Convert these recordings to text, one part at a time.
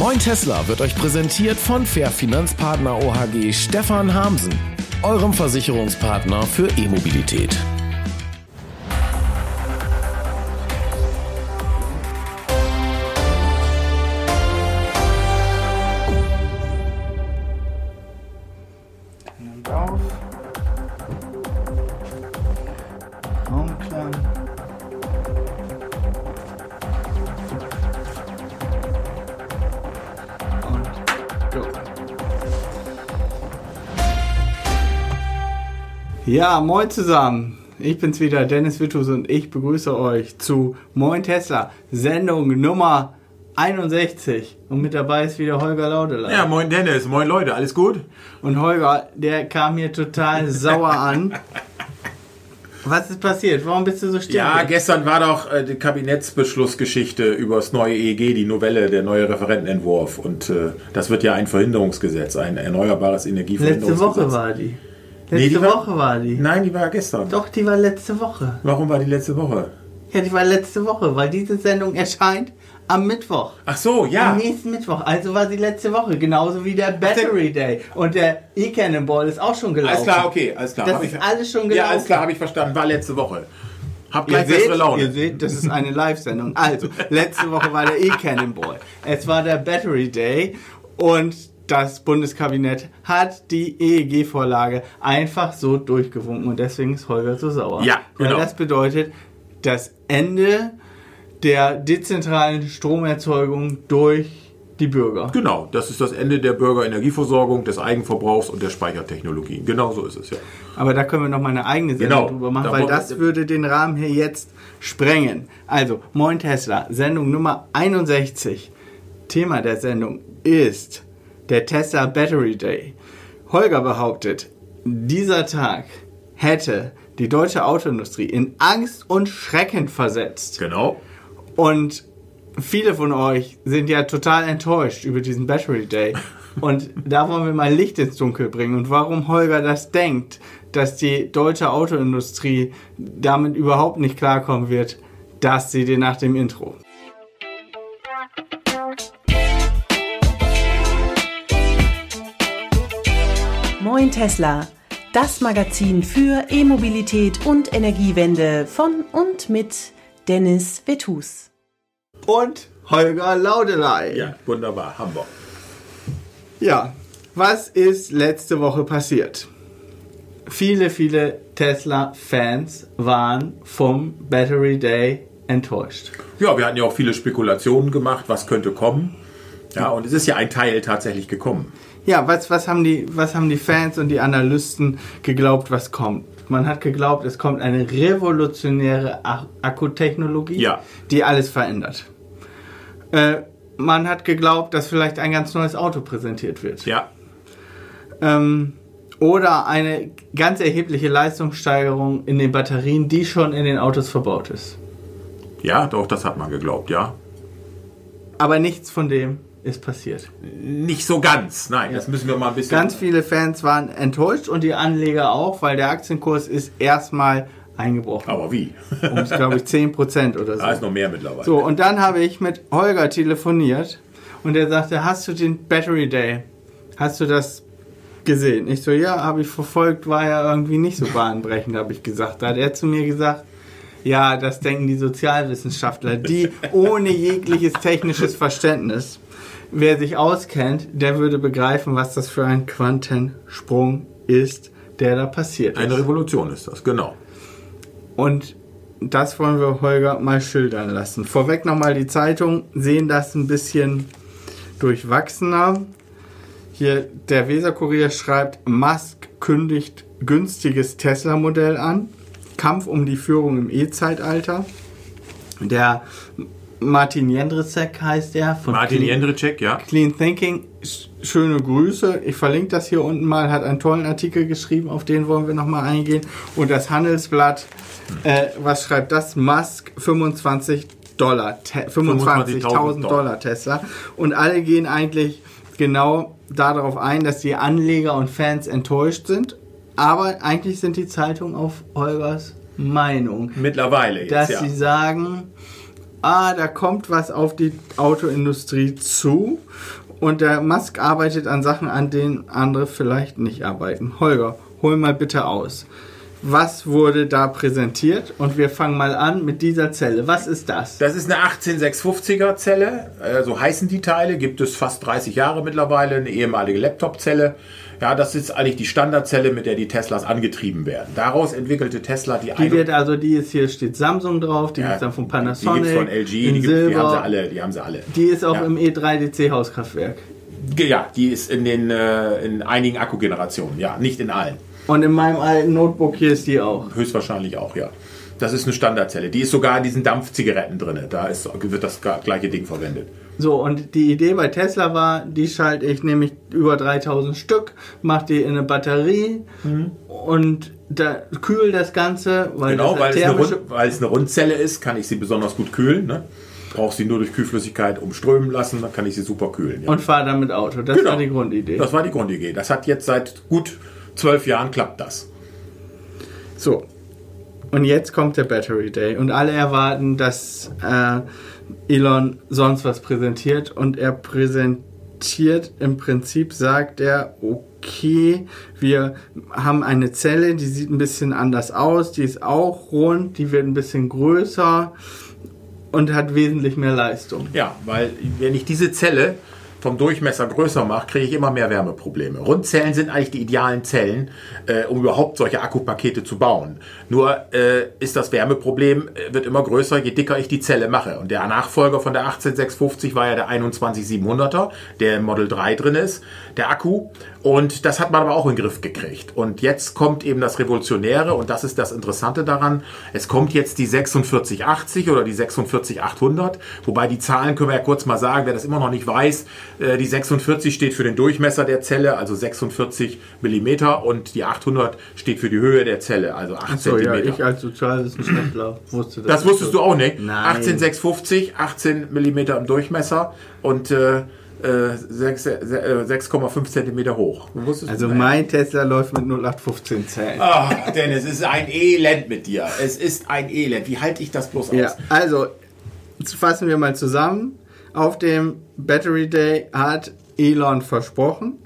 Moin Tesla wird euch präsentiert von Fair Finanzpartner OHG Stefan Hamsen, eurem Versicherungspartner für E-Mobilität. Ja, moin zusammen. Ich bin's wieder, Dennis Wittus und ich begrüße euch zu Moin Tesla, Sendung Nummer 61. Und mit dabei ist wieder Holger Laudelein. Ja, moin Dennis, moin Leute, alles gut? Und Holger, der kam hier total sauer an. Was ist passiert? Warum bist du so still? Ja, gestern war doch äh, die Kabinettsbeschlussgeschichte über das neue EEG, die Novelle, der neue Referentenentwurf. Und äh, das wird ja ein Verhinderungsgesetz, ein erneuerbares letzte Energieverhinderungsgesetz. Woche war die. Letzte Nee, die war- Woche war die. Nein, die war gestern. Doch, die war letzte Woche. Warum war die letzte Woche? Ja, die war letzte Woche, weil diese Sendung erscheint am Mittwoch. Ach so, Am ja. nächsten Mittwoch. Also war sie letzte Woche. Genauso wie der Battery Day. Und der E-Cannonball ist auch schon gelaufen. Alles klar, okay, alles klar. Das Hab ist ich, alles schon Ja, gelaufen. alles klar, habe ich verstanden. War letzte Woche. Hab Ihr gleich bessere seht, Laune. ihr seht, das ist eine Live-Sendung. Also, letzte Woche war der E-Cannonball. Es war der Battery Day und das Bundeskabinett hat die EEG-Vorlage einfach so durchgewunken und deswegen ist Holger so sauer. Ja, genau. Weil das bedeutet das Ende der dezentralen Stromerzeugung durch die Bürger. Genau, das ist das Ende der Bürgerenergieversorgung, des Eigenverbrauchs und der Speichertechnologien. Genau so ist es, ja. Aber da können wir noch mal eine eigene Sendung Genau. drüber machen, Da weil das würde den Rahmen hier jetzt sprengen. Also, Moin Tesla, Sendung Nummer 61. Thema der Sendung ist der Tesla Battery Day. Holger behauptet, dieser Tag hätte die deutsche Autoindustrie in Angst und Schrecken versetzt. Genau. Und viele von euch sind ja total enttäuscht über diesen Battery Day. Und da wollen wir mal Licht ins Dunkel bringen. Und warum Holger das denkt, dass die deutsche Autoindustrie damit überhaupt nicht klarkommen wird, das seht ihr nach dem Intro. Moin Tesla, das Magazin für E-Mobilität und Energiewende von und mit Dennis Vetus. Und Holger Laudelei. Ja, wunderbar. Hamburg. Ja, was ist letzte Woche passiert? Viele, viele Tesla-Fans waren vom Battery Day enttäuscht. Ja, wir hatten ja auch viele Spekulationen gemacht, was könnte kommen. Ja, und es ist ja ein Teil tatsächlich gekommen. Ja, was, was, haben die, was haben die Fans und die Analysten geglaubt, was kommt? Man hat geglaubt, es kommt eine revolutionäre Ak- Akkutechnologie, Ja. die alles verändert. Äh, man hat geglaubt, dass vielleicht ein ganz neues Auto präsentiert wird. Ja, Ähm, oder eine ganz erhebliche Leistungssteigerung in den Batterien, die schon in den Autos verbaut ist. ja, doch, das hat man geglaubt, ja. Aber nichts von dem ist passiert. Nicht so ganz, nein, das müssen wir mal ein bisschen. Ganz viele Fans waren enttäuscht und die Anleger auch, weil der Aktienkurs ist erstmal eingebrochen. Aber wie? Um, glaube ich, 10% oder so. Da ist noch mehr mittlerweile. So, und dann habe ich mit Holger telefoniert und er sagte, hast du den Battery Day, hast du das gesehen? Ich so, ja, habe ich verfolgt, war ja irgendwie nicht so bahnbrechend, habe ich gesagt. Da hat er zu mir gesagt, ja, das denken die Sozialwissenschaftler, die ohne jegliches technisches Verständnis, wer sich auskennt, der würde begreifen, was das für ein Quantensprung ist, der da passiert ist. Eine Revolution ist das, genau. Und das wollen wir Holger mal schildern lassen. Vorweg nochmal die Zeitung sehen das ein bisschen durchwachsener. Hier der Weserkurier schreibt, Musk kündigt günstiges Tesla-Modell an. Kampf um die Führung im E-Zeitalter. Der Martin Jendrzek heißt er von Martin Clean- Jendricek, ja. Clean Thinking, sch- schöne Grüße. Ich verlinke das hier unten mal, hat einen tollen Artikel geschrieben, auf den wollen wir nochmal eingehen. Und das Handelsblatt, äh, was schreibt das? Musk 25 Dollar, Te- 25.000 Dollar Tesla. Und alle gehen eigentlich genau darauf ein, dass die Anleger und Fans enttäuscht sind. Aber eigentlich sind die Zeitungen auf Holgers Meinung Mittlerweile jetzt, dass ja. sie sagen, ah, da kommt was auf die Autoindustrie zu und der Musk arbeitet an Sachen, an denen andere vielleicht nicht arbeiten. Holger, hol mal bitte aus. Was wurde da präsentiert? Und wir fangen mal an mit dieser Zelle. Was ist das? Das ist eine 18650er Zelle, äh, so heißen die Teile, gibt es fast 30 Jahre mittlerweile, eine ehemalige Laptop-Zelle. Ja, das ist eigentlich die Standardzelle, mit der die Teslas angetrieben werden. Daraus entwickelte Tesla die, Die wird also, die ist hier steht Samsung drauf, die Ja, gibt's dann von Die Panasonic, gibt's von LG, in die, Silber. die haben sie alle, die haben sie alle. Die ist auch Ja. im E E3DC Hauskraftwerk. Ja, die ist in den äh, in einigen Akkugenerationen, ja, nicht in allen. Und in meinem alten Notebook hier ist die auch. Höchstwahrscheinlich auch, ja. Das ist eine Standardzelle. Die ist sogar in diesen Dampfzigaretten drin. Da ist, wird das gleiche Ding verwendet. So, und die Idee bei Tesla war, die schalte ich nämlich über 3000 Stück, mache die in eine Batterie und da kühl das Ganze, weil Genau, das weil es, Rund, weil es eine Rundzelle ist, kann ich sie besonders gut kühlen. Ne? Brauche sie nur durch Kühlflüssigkeit umströmen lassen, dann kann ich sie super kühlen. Ja. und fahre damit Auto. Das Genau. war die Grundidee. Das war die Grundidee. Das hat jetzt seit gut zwölf Jahren klappt das. So. Und jetzt kommt der Battery Day und alle erwarten, dass äh, Elon sonst was präsentiert und er präsentiert im Prinzip, sagt er, okay, wir haben eine Zelle, die sieht ein bisschen anders aus, die ist auch rund, die wird ein bisschen größer und hat wesentlich mehr Leistung. Ja, weil wenn ich diese Zelle vom Durchmesser größer mache, kriege ich immer mehr Wärmeprobleme. Rundzellen sind eigentlich die idealen Zellen, äh, um überhaupt solche Akkupakete zu bauen. Nur äh, ist das Wärmeproblem, äh, wird immer größer, je dicker ich die Zelle mache. Und der Nachfolger von der 18650 war ja der 21700er, der im Model 3 drin ist, der Akku. Und das hat man aber auch in den Griff gekriegt. Und jetzt kommt eben das Revolutionäre und das ist das Interessante daran. Es kommt jetzt die 4680 oder die 46800, wobei die Zahlen können wir ja kurz mal sagen, wer das immer noch nicht weiß. äh, Die 46 steht für den Durchmesser der Zelle, also 46 Millimeter und die 800 steht für die Höhe der Zelle, also 8 So, ja, Zentimeter. ich als Sozialwissenschaftler wusste das. Das wusstest du auch nicht. Nein. 18650, 18 Millimeter im Durchmesser und äh, 6,5 Zentimeter hoch. Wusstest Also du? mein Tesla läuft mit 0815 Zellen. Ach, Dennis, es ist ein Elend mit dir. Es ist ein Elend. Wie halte ich das bloß aus? Ja, also fassen wir mal zusammen. Auf dem Battery Day hat Elon versprochen,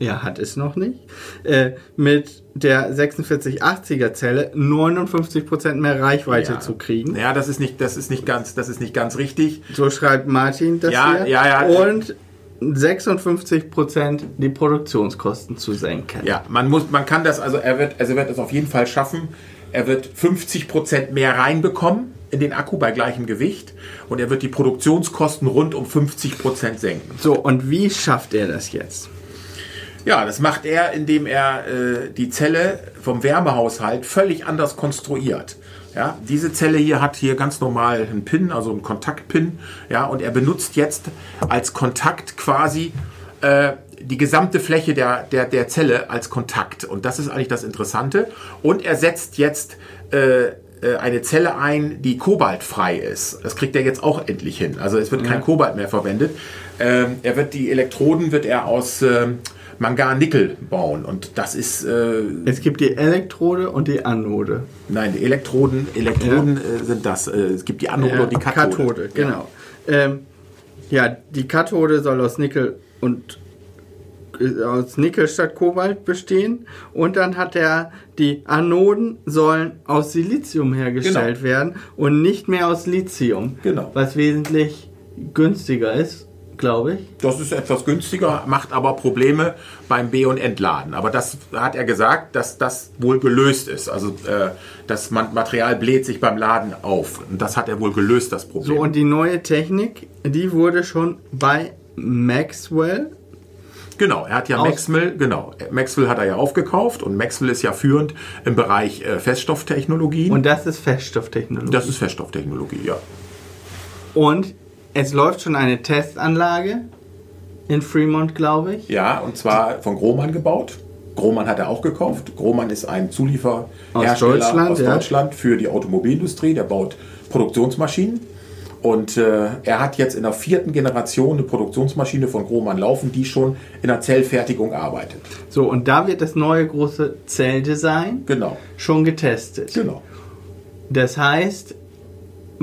er hat es noch nicht, äh, mit der 4680er Zelle 59% mehr Reichweite Ja. zu kriegen. Ja, das ist nicht, das ist nicht ganz, das ist nicht ganz richtig. So schreibt Martin das Ja, hier. ja, ja. Und 56% die Produktionskosten zu senken. Ja, man muss, man kann das, also er wird, also er wird es auf jeden Fall schaffen. Er wird 50 Prozent mehr reinbekommen in den Akku bei gleichem Gewicht und er wird die Produktionskosten rund um 50 Prozent senken. So, und wie schafft er das jetzt? Ja, das macht er, indem er äh, die Zelle vom Wärmehaushalt völlig anders konstruiert. Ja, diese Zelle hier hat hier ganz normal einen Pin, also einen Kontaktpin. Ja, und er benutzt jetzt als Kontakt quasi äh, die gesamte Fläche der, der, der Zelle als Kontakt. Und das ist eigentlich das Interessante. Und er setzt jetzt äh, äh, eine Zelle ein, die kobaltfrei ist. Das kriegt er jetzt auch endlich hin. Also es wird kein Kobalt mehr verwendet. Ähm, er wird die Elektroden wird er aus ähm, Mangan-Nickel bauen. Und das ist äh, Es gibt die Elektrode und die Anode. Nein, die Elektroden, Elektroden äh, sind das. Äh, es gibt die Anode und die Kathode. Ja. genau. Ähm, ja, die Kathode soll aus Nickel und äh, aus Nickel statt Kobalt bestehen und dann hat er die Anoden sollen aus Silizium hergestellt Genau. werden und nicht mehr aus Lithium, Genau. was wesentlich günstiger ist, glaube ich. Das ist etwas günstiger, macht aber Probleme beim B- und Entladen. Aber das hat er gesagt, dass das wohl gelöst ist. Also äh, das Ma- Material bläht sich beim Laden auf. Und das hat er wohl gelöst, das Problem. So und die neue Technik, die wurde schon bei Maxwell Genau, er hat ja Aus- Maxwell, genau, Maxwell hat er ja aufgekauft und Maxwell ist ja führend im Bereich äh, Feststofftechnologien. und das ist Feststofftechnologie. das ist Feststofftechnologie, ja. Und es läuft schon eine Testanlage in Fremont, glaube ich. Ja, und zwar von Grohmann gebaut. Grohmann hat er auch gekauft. Grohmann ist ein Zulieferhersteller Aus Deutschland, aus ja. Deutschland für die Automobilindustrie. Der baut Produktionsmaschinen. Und äh, er hat jetzt in der vierten Generation eine Produktionsmaschine von Grohmann laufen, die schon in der Zellfertigung arbeitet. So, und da wird das neue große Zelldesign Genau, schon getestet. genau. Das heißt,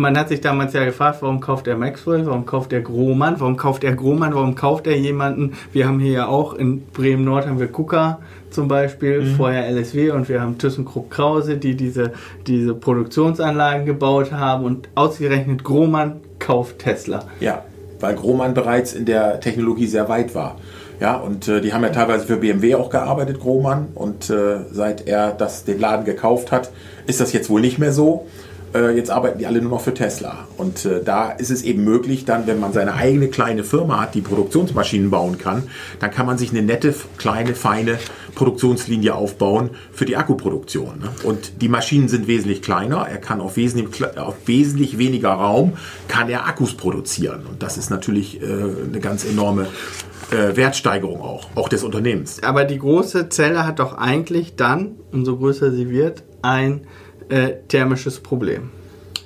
man hat sich damals ja gefragt, warum kauft er Maxwell, warum kauft er Grohmann, warum kauft er Grohmann, warum kauft er jemanden? Wir haben hier ja auch in Bremen Nord haben wir Kuka zum Beispiel, Mhm. vorher LSW und wir haben ThyssenKrupp Krause, die diese, diese Produktionsanlagen gebaut haben und ausgerechnet Grohmann kauft Tesla. Ja, weil Grohmann bereits in der Technologie sehr weit war. Ja, und äh, die haben ja teilweise für BMW auch gearbeitet, Grohmann. Und äh, seit er das, den Laden gekauft hat, ist das jetzt wohl nicht mehr so. Äh, jetzt arbeiten die alle nur noch für Tesla. Und äh, da ist es eben möglich, dann, wenn man seine eigene kleine Firma hat, die Produktionsmaschinen bauen kann, dann kann man sich eine nette, kleine, feine Produktionslinie aufbauen für die Akkuproduktion. Ne? Und die Maschinen sind wesentlich kleiner. Er kann auf wesentlich, auf wesentlich weniger Raum kann er Akkus produzieren. Und das ist natürlich äh, eine ganz enorme äh, Wertsteigerung auch, auch des Unternehmens. Aber die große Zelle hat doch eigentlich dann, umso größer sie wird, ein äh, thermisches Problem.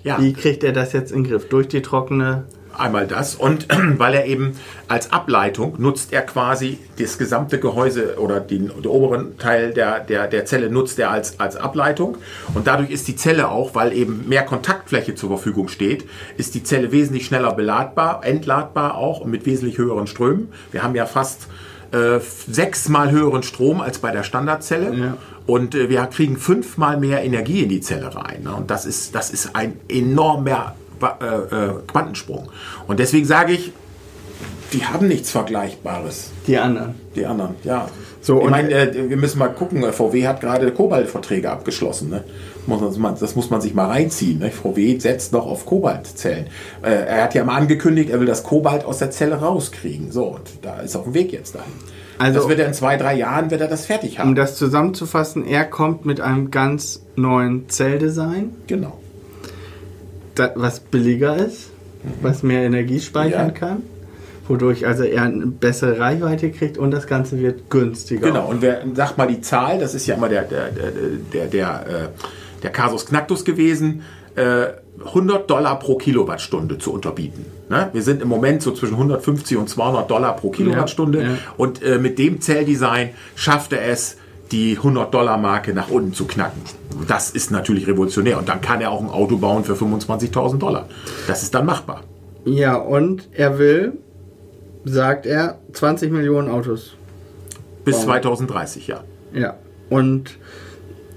Ja. Wie kriegt er das jetzt in den Griff? Durch die trockene. Einmal das und weil er eben als Ableitung nutzt er quasi das gesamte Gehäuse oder den, den oberen Teil der, der, der Zelle nutzt er als, als Ableitung und dadurch ist die Zelle auch, weil eben mehr Kontaktfläche zur Verfügung steht, ist die Zelle wesentlich schneller beladbar, entladbar auch und mit wesentlich höheren Strömen. Wir haben ja fast äh, sechsmal höheren Strom als bei der Standardzelle. Ja. Und äh, wir kriegen fünfmal mehr Energie in die Zelle rein. Ne? Und das ist, das ist ein enormer äh, äh, Quantensprung. Und deswegen sage ich, die haben nichts Vergleichbares, Die anderen. die anderen. Ja. So, ich meine, äh, wir müssen mal gucken. äh, VW hat gerade Kobaltverträge abgeschlossen. Ne? Muss man, das muss man sich mal reinziehen. Ne? VW setzt noch auf Kobaltzellen. Äh, er hat ja mal angekündigt, er will das Kobalt aus der Zelle rauskriegen. So, und da ist auf dem Weg jetzt dahin. Also- das wird er in zwei, drei Jahren wird er das fertig haben. Um das zusammenzufassen, er kommt mit einem ganz neuen Zelldesign, genau. da, was billiger ist, was mehr Energie speichern Ja. kann, wodurch also er eine bessere Reichweite kriegt und das Ganze wird günstiger. Genau, und wer sagt mal die Zahl, das ist ja immer der, der, der, der, der, äh, der Kasus Knacktus gewesen, äh, 100 Dollar pro Kilowattstunde zu unterbieten. Ne? Wir sind im Moment so zwischen 150 und 200 Dollar pro Kilowattstunde Ja, ja. und äh, mit dem Zelldesign schafft er es, die 100 Dollar Marke nach unten zu knacken. Das ist natürlich revolutionär und dann kann er auch ein Auto bauen für 25.000 Dollar. Das ist dann machbar. Ja, und er will, sagt er, 20 Millionen Autos. Bis Bauen. 2030, ja. Ja. Und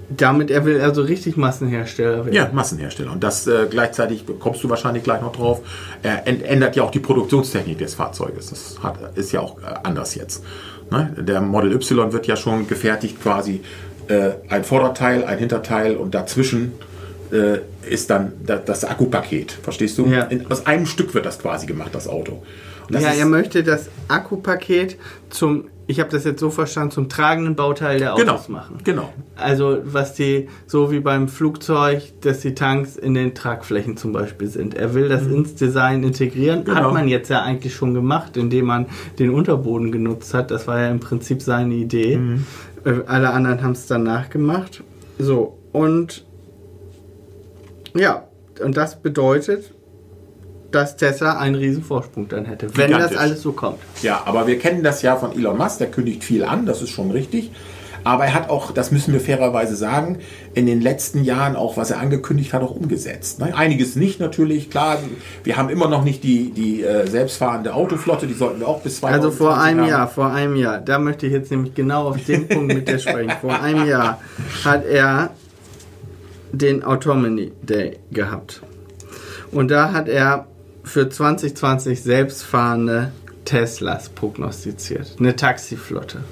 damit er will also richtig Massenhersteller werden. Ja, Massenhersteller. Und das äh, gleichzeitig kommst du wahrscheinlich gleich noch drauf. Er ändert ja auch die Produktionstechnik des Fahrzeuges. Das hat, ist ja auch äh, anders jetzt. Ne? Der Model Y wird ja schon gefertigt, quasi äh, ein Vorderteil, ein Hinterteil und dazwischen äh, ist dann da, das Akkupaket. Verstehst du? Ja. In, aus einem Stück wird das quasi gemacht, das Auto. Das ja, er möchte das Akkupaket zum, ich habe das jetzt so verstanden, zum tragenden Bauteil der Autos genau, machen. genau. Also was die, so wie beim Flugzeug, dass die Tanks in den Tragflächen zum Beispiel sind. Er will das ins Design integrieren. Mhm. Genau. Hat man jetzt ja eigentlich schon gemacht, indem man den Unterboden genutzt hat. Das war ja im Prinzip seine Idee. Mhm. Äh, Alle anderen haben es dann nachgemacht. So, und ja, und das bedeutet, dass Tesla einen riesen Vorsprung dann hätte, wenn das Gigantisch. alles so kommt. Ja, aber wir kennen das ja von Elon Musk, der kündigt viel an, das ist schon richtig. Aber er hat auch, das müssen wir fairerweise sagen, in den letzten Jahren auch, was er angekündigt hat, auch umgesetzt. Ne? Einiges nicht natürlich, klar. Wir haben immer noch nicht die, die äh, selbstfahrende Autoflotte, die sollten wir auch bis 2020 Also vor einem haben. Jahr, vor einem Jahr, da möchte ich jetzt nämlich genau auf den Punkt mit dir sprechen. Vor einem Jahr hat er den Autonomy Day gehabt. Und da hat er für 2020 selbstfahrende Teslas prognostiziert. Eine Taxiflotte.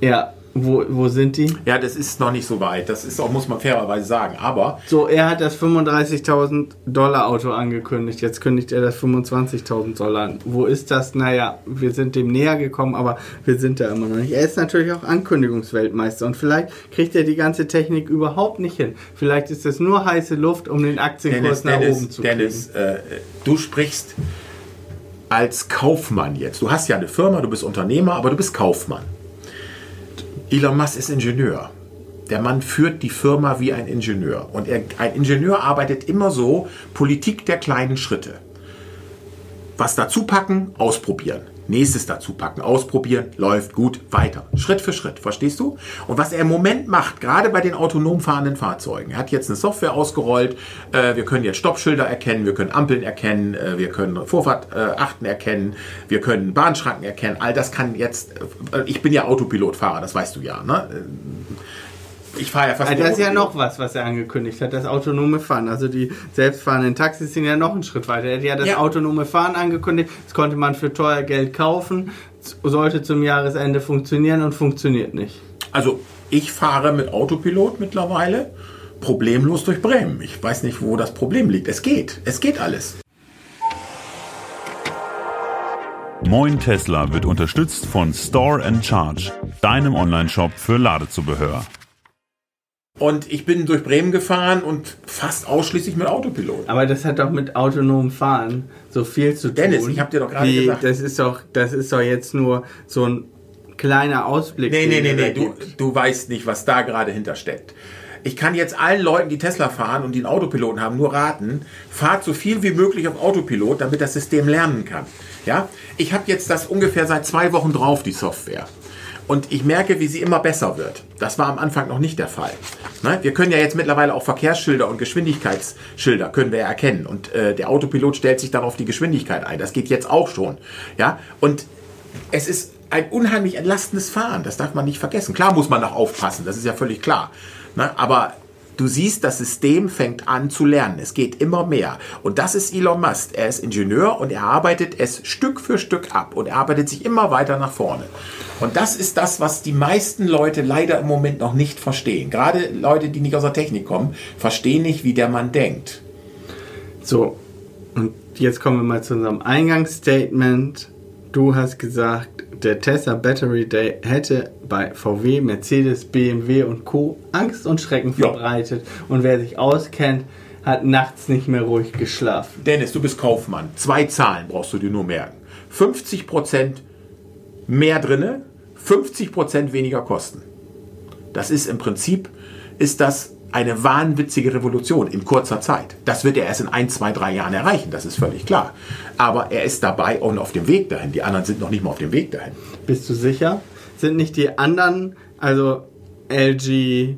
Ja, wo, wo sind die? Ja, das ist noch nicht so weit. Das ist auch, muss man fairerweise sagen. Aber So, er hat das 35.000 Dollar Auto angekündigt. Jetzt kündigt er das 25.000 Dollar an. Wo ist das? Naja, wir sind dem näher gekommen, aber wir sind da immer noch nicht. Er ist natürlich auch Ankündigungsweltmeister und vielleicht kriegt er die ganze Technik überhaupt nicht hin. Vielleicht ist es nur heiße Luft, um den Aktienkurs Dennis, nach Dennis, oben zu Dennis äh, du sprichst als Kaufmann jetzt. Du hast ja eine Firma, du bist Unternehmer, aber du bist Kaufmann. Elon Musk ist Ingenieur. Der Mann führt die Firma wie ein Ingenieur. Und er, ein Ingenieur arbeitet immer so, Politik der kleinen Schritte. Was dazu packen, ausprobieren. Nächstes dazu packen, ausprobieren, läuft gut, weiter. Schritt für Schritt, verstehst du? Und was er im Moment macht, gerade bei den autonom fahrenden Fahrzeugen, er hat jetzt eine Software ausgerollt, äh, wir können jetzt Stoppschilder erkennen, wir können Ampeln erkennen, äh, wir können Vorfahrtachten äh, erkennen, wir können Bahnschranken erkennen, all das kann jetzt, ich bin ja Autopilotfahrer, das weißt du ja, ne? Ich fahre ja fast Also das ist ja noch was, was er angekündigt hat, das autonome Fahren. Also die selbstfahrenden Taxis sind ja noch einen Schritt weiter. Er hat ja das Ja. autonome Fahren angekündigt. Das konnte man für teuer Geld kaufen. Sollte zum Jahresende funktionieren und funktioniert nicht. Also ich fahre mit Autopilot mittlerweile problemlos durch Bremen. Ich weiß nicht, wo das Problem liegt. Es geht. Es geht alles. Moin Tesla wird unterstützt von Store and Charge, deinem Online-Shop für Ladezubehör. Und ich bin durch Bremen gefahren und fast ausschließlich mit Autopilot. Aber das hat doch mit autonomem Fahren so viel zu tun. Dennis, ich hab dir doch gerade gesagt. Das ist doch, das ist doch jetzt nur so ein kleiner Ausblick. Nee, nee, nee, nee, du, du weißt nicht, was da gerade hintersteckt. Ich kann jetzt allen Leuten, die Tesla fahren und die einen Autopiloten haben, nur raten, fahrt so viel wie möglich auf Autopilot, damit das System lernen kann. Ja? Ich habe jetzt das ungefähr seit zwei Wochen drauf, die Software. Und ich merke, wie sie immer besser wird. Das war am Anfang noch nicht der Fall. Ne? Wir können ja jetzt mittlerweile auch Verkehrsschilder und Geschwindigkeitsschilder können wir erkennen. Und äh, der Autopilot stellt sich dann auf die Geschwindigkeit ein. Das geht jetzt auch schon. Ja? Und es ist ein unheimlich entlastendes Fahren. Das darf man nicht vergessen. Klar muss man noch aufpassen, das ist ja völlig klar. Ne? Aber du siehst, das System fängt an zu lernen. Es geht immer mehr. Und das ist Elon Musk. Er ist Ingenieur und er arbeitet es Stück für Stück ab und er arbeitet sich immer weiter nach vorne. Und das ist das, was die meisten Leute leider im Moment noch nicht verstehen. Gerade Leute, die nicht aus der Technik kommen, verstehen nicht, wie der Mann denkt. So, und jetzt kommen wir mal zu unserem Eingangsstatement. Du hast gesagt, der Tesla Battery Day hätte bei VW, Mercedes, BMW und Co. Angst und Schrecken Ja. verbreitet. Und wer sich auskennt, hat nachts nicht mehr ruhig geschlafen. Dennis, du bist Kaufmann. Zwei Zahlen brauchst du dir nur merken. 50% mehr drinne, 50% weniger Kosten. Das ist im Prinzip, ist das eine wahnwitzige Revolution in kurzer Zeit. Das wird er erst in ein, zwei, drei Jahren erreichen, das ist völlig klar. Aber er ist dabei und auf dem Weg dahin. Die anderen sind noch nicht mal auf dem Weg dahin. Bist du sicher? Sind nicht die anderen, also LG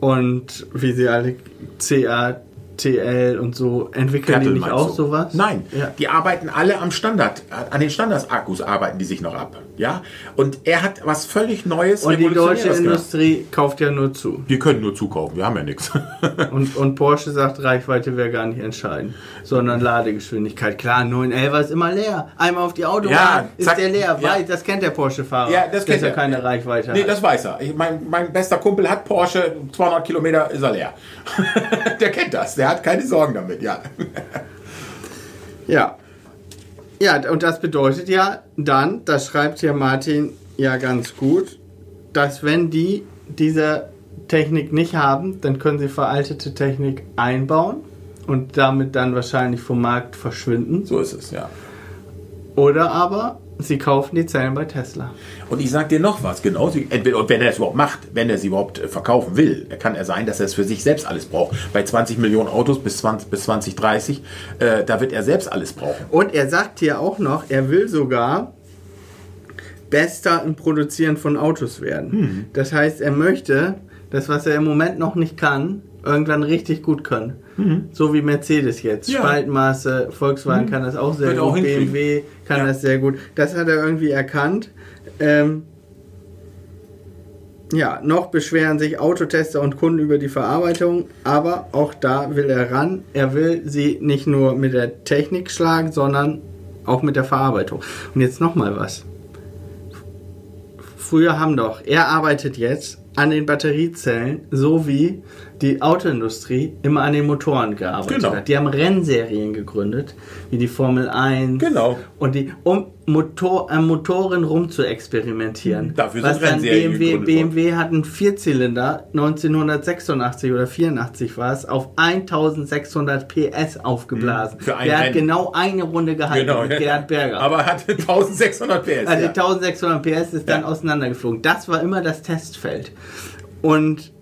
und wie sie alle CATL und so, entwickeln Kattel die nicht auch du? sowas? Nein, Ja. die arbeiten alle am Standard, an den Standardsakkus arbeiten die sich noch ab. Ja? Und er hat was völlig Neues, Und die deutsche Revolutionäres gemacht. Industrie kauft ja nur zu. Wir können nur zukaufen, wir haben ja nichts. Und, und Porsche sagt, Reichweite wäre gar nicht entscheidend, sondern Ladegeschwindigkeit. Klar, 911 ist immer leer. Einmal auf die Autobahn Ja, ist zack, der leer. ja. Das kennt der Porsche-Fahrer. Ja, das kennt er er. keine Reichweite Nee, hat. das weiß er. Ich, mein, mein bester Kumpel hat Porsche, 200 Kilometer ist er leer. der kennt das, der hat keine Sorgen damit, ja. Ja. Ja, und das bedeutet ja dann, das schreibt hier Martin ja ganz gut, dass wenn die diese Technik nicht haben, dann können sie veraltete Technik einbauen und damit dann wahrscheinlich vom Markt verschwinden. So ist es, ja. Oder aber sie kaufen die Zellen bei Tesla. Und ich sag dir noch was, genau, sie- entweder, und wenn er es überhaupt macht, wenn er sie überhaupt äh, verkaufen will, kann er sein, dass er es für sich selbst alles braucht. Bei 20 Millionen Autos bis 20, bis 2030, äh, da wird er selbst alles brauchen. Und er sagt hier auch noch, er will sogar Bester im Produzieren von Autos werden. Das heißt, er möchte das, was er im Moment noch nicht kann, irgendwann richtig gut können. So wie Mercedes jetzt. Ja. Spaltmaße, Volkswagen kann das auch sehr Wird gut, auch. BMW kann Ja. das sehr gut. Das hat er irgendwie erkannt. Ähm, ja, noch beschweren sich Autotester und Kunden über die Verarbeitung, aber auch da will er ran. Er will sie nicht nur mit der Technik schlagen, sondern auch mit der Verarbeitung. Und jetzt nochmal was. Früher haben doch, er arbeitet jetzt an den Batteriezellen, so wie die Autoindustrie immer an den Motoren gearbeitet Genau. hat. Die haben Rennserien gegründet, wie die Formel 1. Genau. Und die, um Motor, an Motoren rum zu experimentieren. Dafür sind dann Rennserien BMW, gegründet. BMW hat einen Vierzylinder, 1986 oder 84 war es, auf 1600 PS aufgeblasen. Mhm. Für ein Der hat Rennen. genau eine Runde gehalten Genau. mit Gerhard Berger. Aber er hatte 1600 PS. Also ja. 1600 PS ist dann Ja. auseinandergeflogen. Das war immer das Testfeld. Und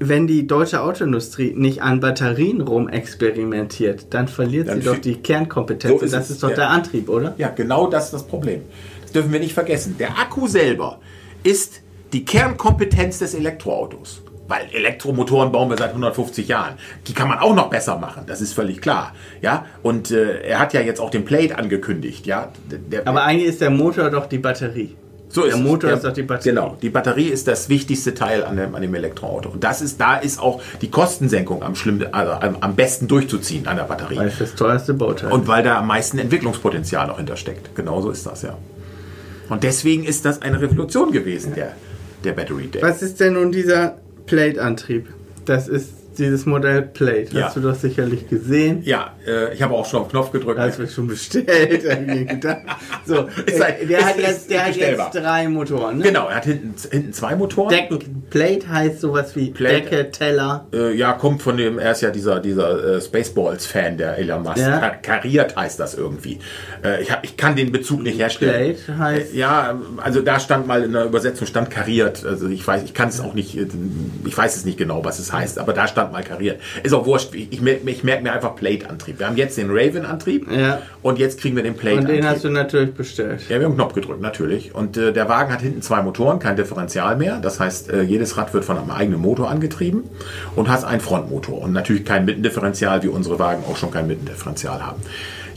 wenn die deutsche Autoindustrie nicht an Batterien rumexperimentiert, dann verliert Dann sie doch die Kernkompetenz. So das es, ist doch ja. der Antrieb, oder? Ja, genau das ist das Problem. Das dürfen wir nicht vergessen. Der Akku selber ist die Kernkompetenz des Elektroautos. Weil Elektromotoren bauen wir seit 150 Jahren. Die kann man auch noch besser machen, das ist völlig klar. Ja, und äh, er hat ja jetzt auch den Plate angekündigt. Ja, der, Aber eigentlich ist der Motor doch die Batterie. So der. Motor ist doch die Batterie. Genau, die Batterie ist das wichtigste Teil an dem, an dem Elektroauto. Und das ist, da ist auch die Kostensenkung am, schlimm, also am, am besten durchzuziehen an der Batterie. Weil es das teuerste Bauteil Und weil da am meisten Entwicklungspotenzial noch hintersteckt. Genauso ist das, ja. Und deswegen ist das eine Revolution gewesen, der, der Battery Day. Was ist denn nun dieser Plate-Antrieb? Das ist dieses Modell Plate. Ja. Hast du doch sicherlich gesehen. Ja, äh, ich habe auch schon auf den Knopf gedrückt. Das wird schon bestellt. so, äh, der, hat jetzt, der hat jetzt drei Motoren. Ne? Genau, er hat hinten, hinten zwei Motoren. Decken, Plate heißt sowas wie Plate. Decke, Teller. Äh, ja, kommt von dem, er ist ja dieser, dieser äh, Spaceballs-Fan, der Elon Musk. Ja. Kar kariert heißt das irgendwie. Äh, ich, hab, ich kann den Bezug nicht herstellen. Plate heißt- Äh, ja, also da stand mal in der Übersetzung stand kariert. Also ich weiß, ich kann es auch nicht, ich weiß es nicht genau, was es heißt, aber da stand mal kariert. Ist auch wurscht. Ich, ich, mer- ich merke mir einfach Plate-Antrieb. Wir haben jetzt den Raven-Antrieb Ja. und jetzt kriegen wir den Und Plate-Antrieb. den hast du natürlich bestellt. Ja, wir haben einen Knopf gedrückt, natürlich. Und äh, der Wagen hat hinten zwei Motoren, kein Differential mehr. Das heißt, äh, jedes Rad wird von einem eigenen Motor angetrieben und hat einen Frontmotor. Und natürlich kein Mittendifferential, wie unsere Wagen auch schon kein Mittendifferential haben.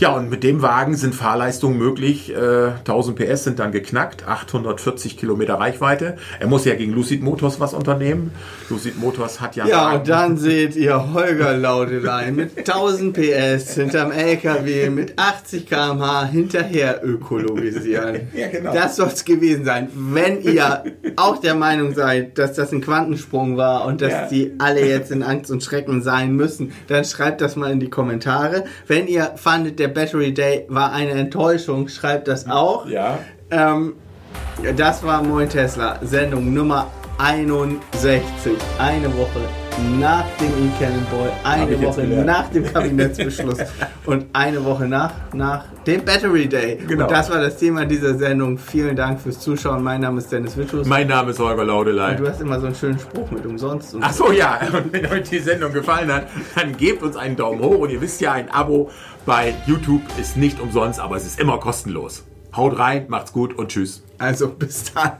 Ja, und mit dem Wagen sind Fahrleistungen möglich. Äh, 1000 PS sind dann geknackt, 840 Kilometer Reichweite. Er muss ja gegen Lucid Motors was unternehmen. Lucid Motors hat ja... Ja, und dann seht ihr Holger Laudelein mit 1000 PS hinterm LKW mit 80 km/h hinterher ökologisieren. Ja, genau. Das soll es gewesen sein. Wenn ihr auch der Meinung seid, dass das ein Quantensprung war und dass Ja. die alle jetzt in Angst und Schrecken sein müssen, dann schreibt das mal in die Kommentare. Wenn ihr fandet, der Battery Day war eine Enttäuschung, schreibt das auch. Ja. Ähm, das war Moin Tesla, Sendung Nummer 61. Eine Woche nach dem E-Cannonball, Hab eine Woche nach dem Kabinettsbeschluss und eine Woche nach, nach dem Battery Day. Genau. Und das war das Thema dieser Sendung. Vielen Dank fürs Zuschauen. Mein Name ist Dennis Wittus. Mein Name ist Holger Laudelein. Du hast immer so einen schönen Spruch mit umsonst. Und Ach so, ja. Und wenn euch die Sendung gefallen hat, dann gebt uns einen Daumen hoch. Und ihr wisst ja, ein Abo bei YouTube ist nicht umsonst, aber es ist immer kostenlos. Haut rein, macht's gut und tschüss. also bis dann.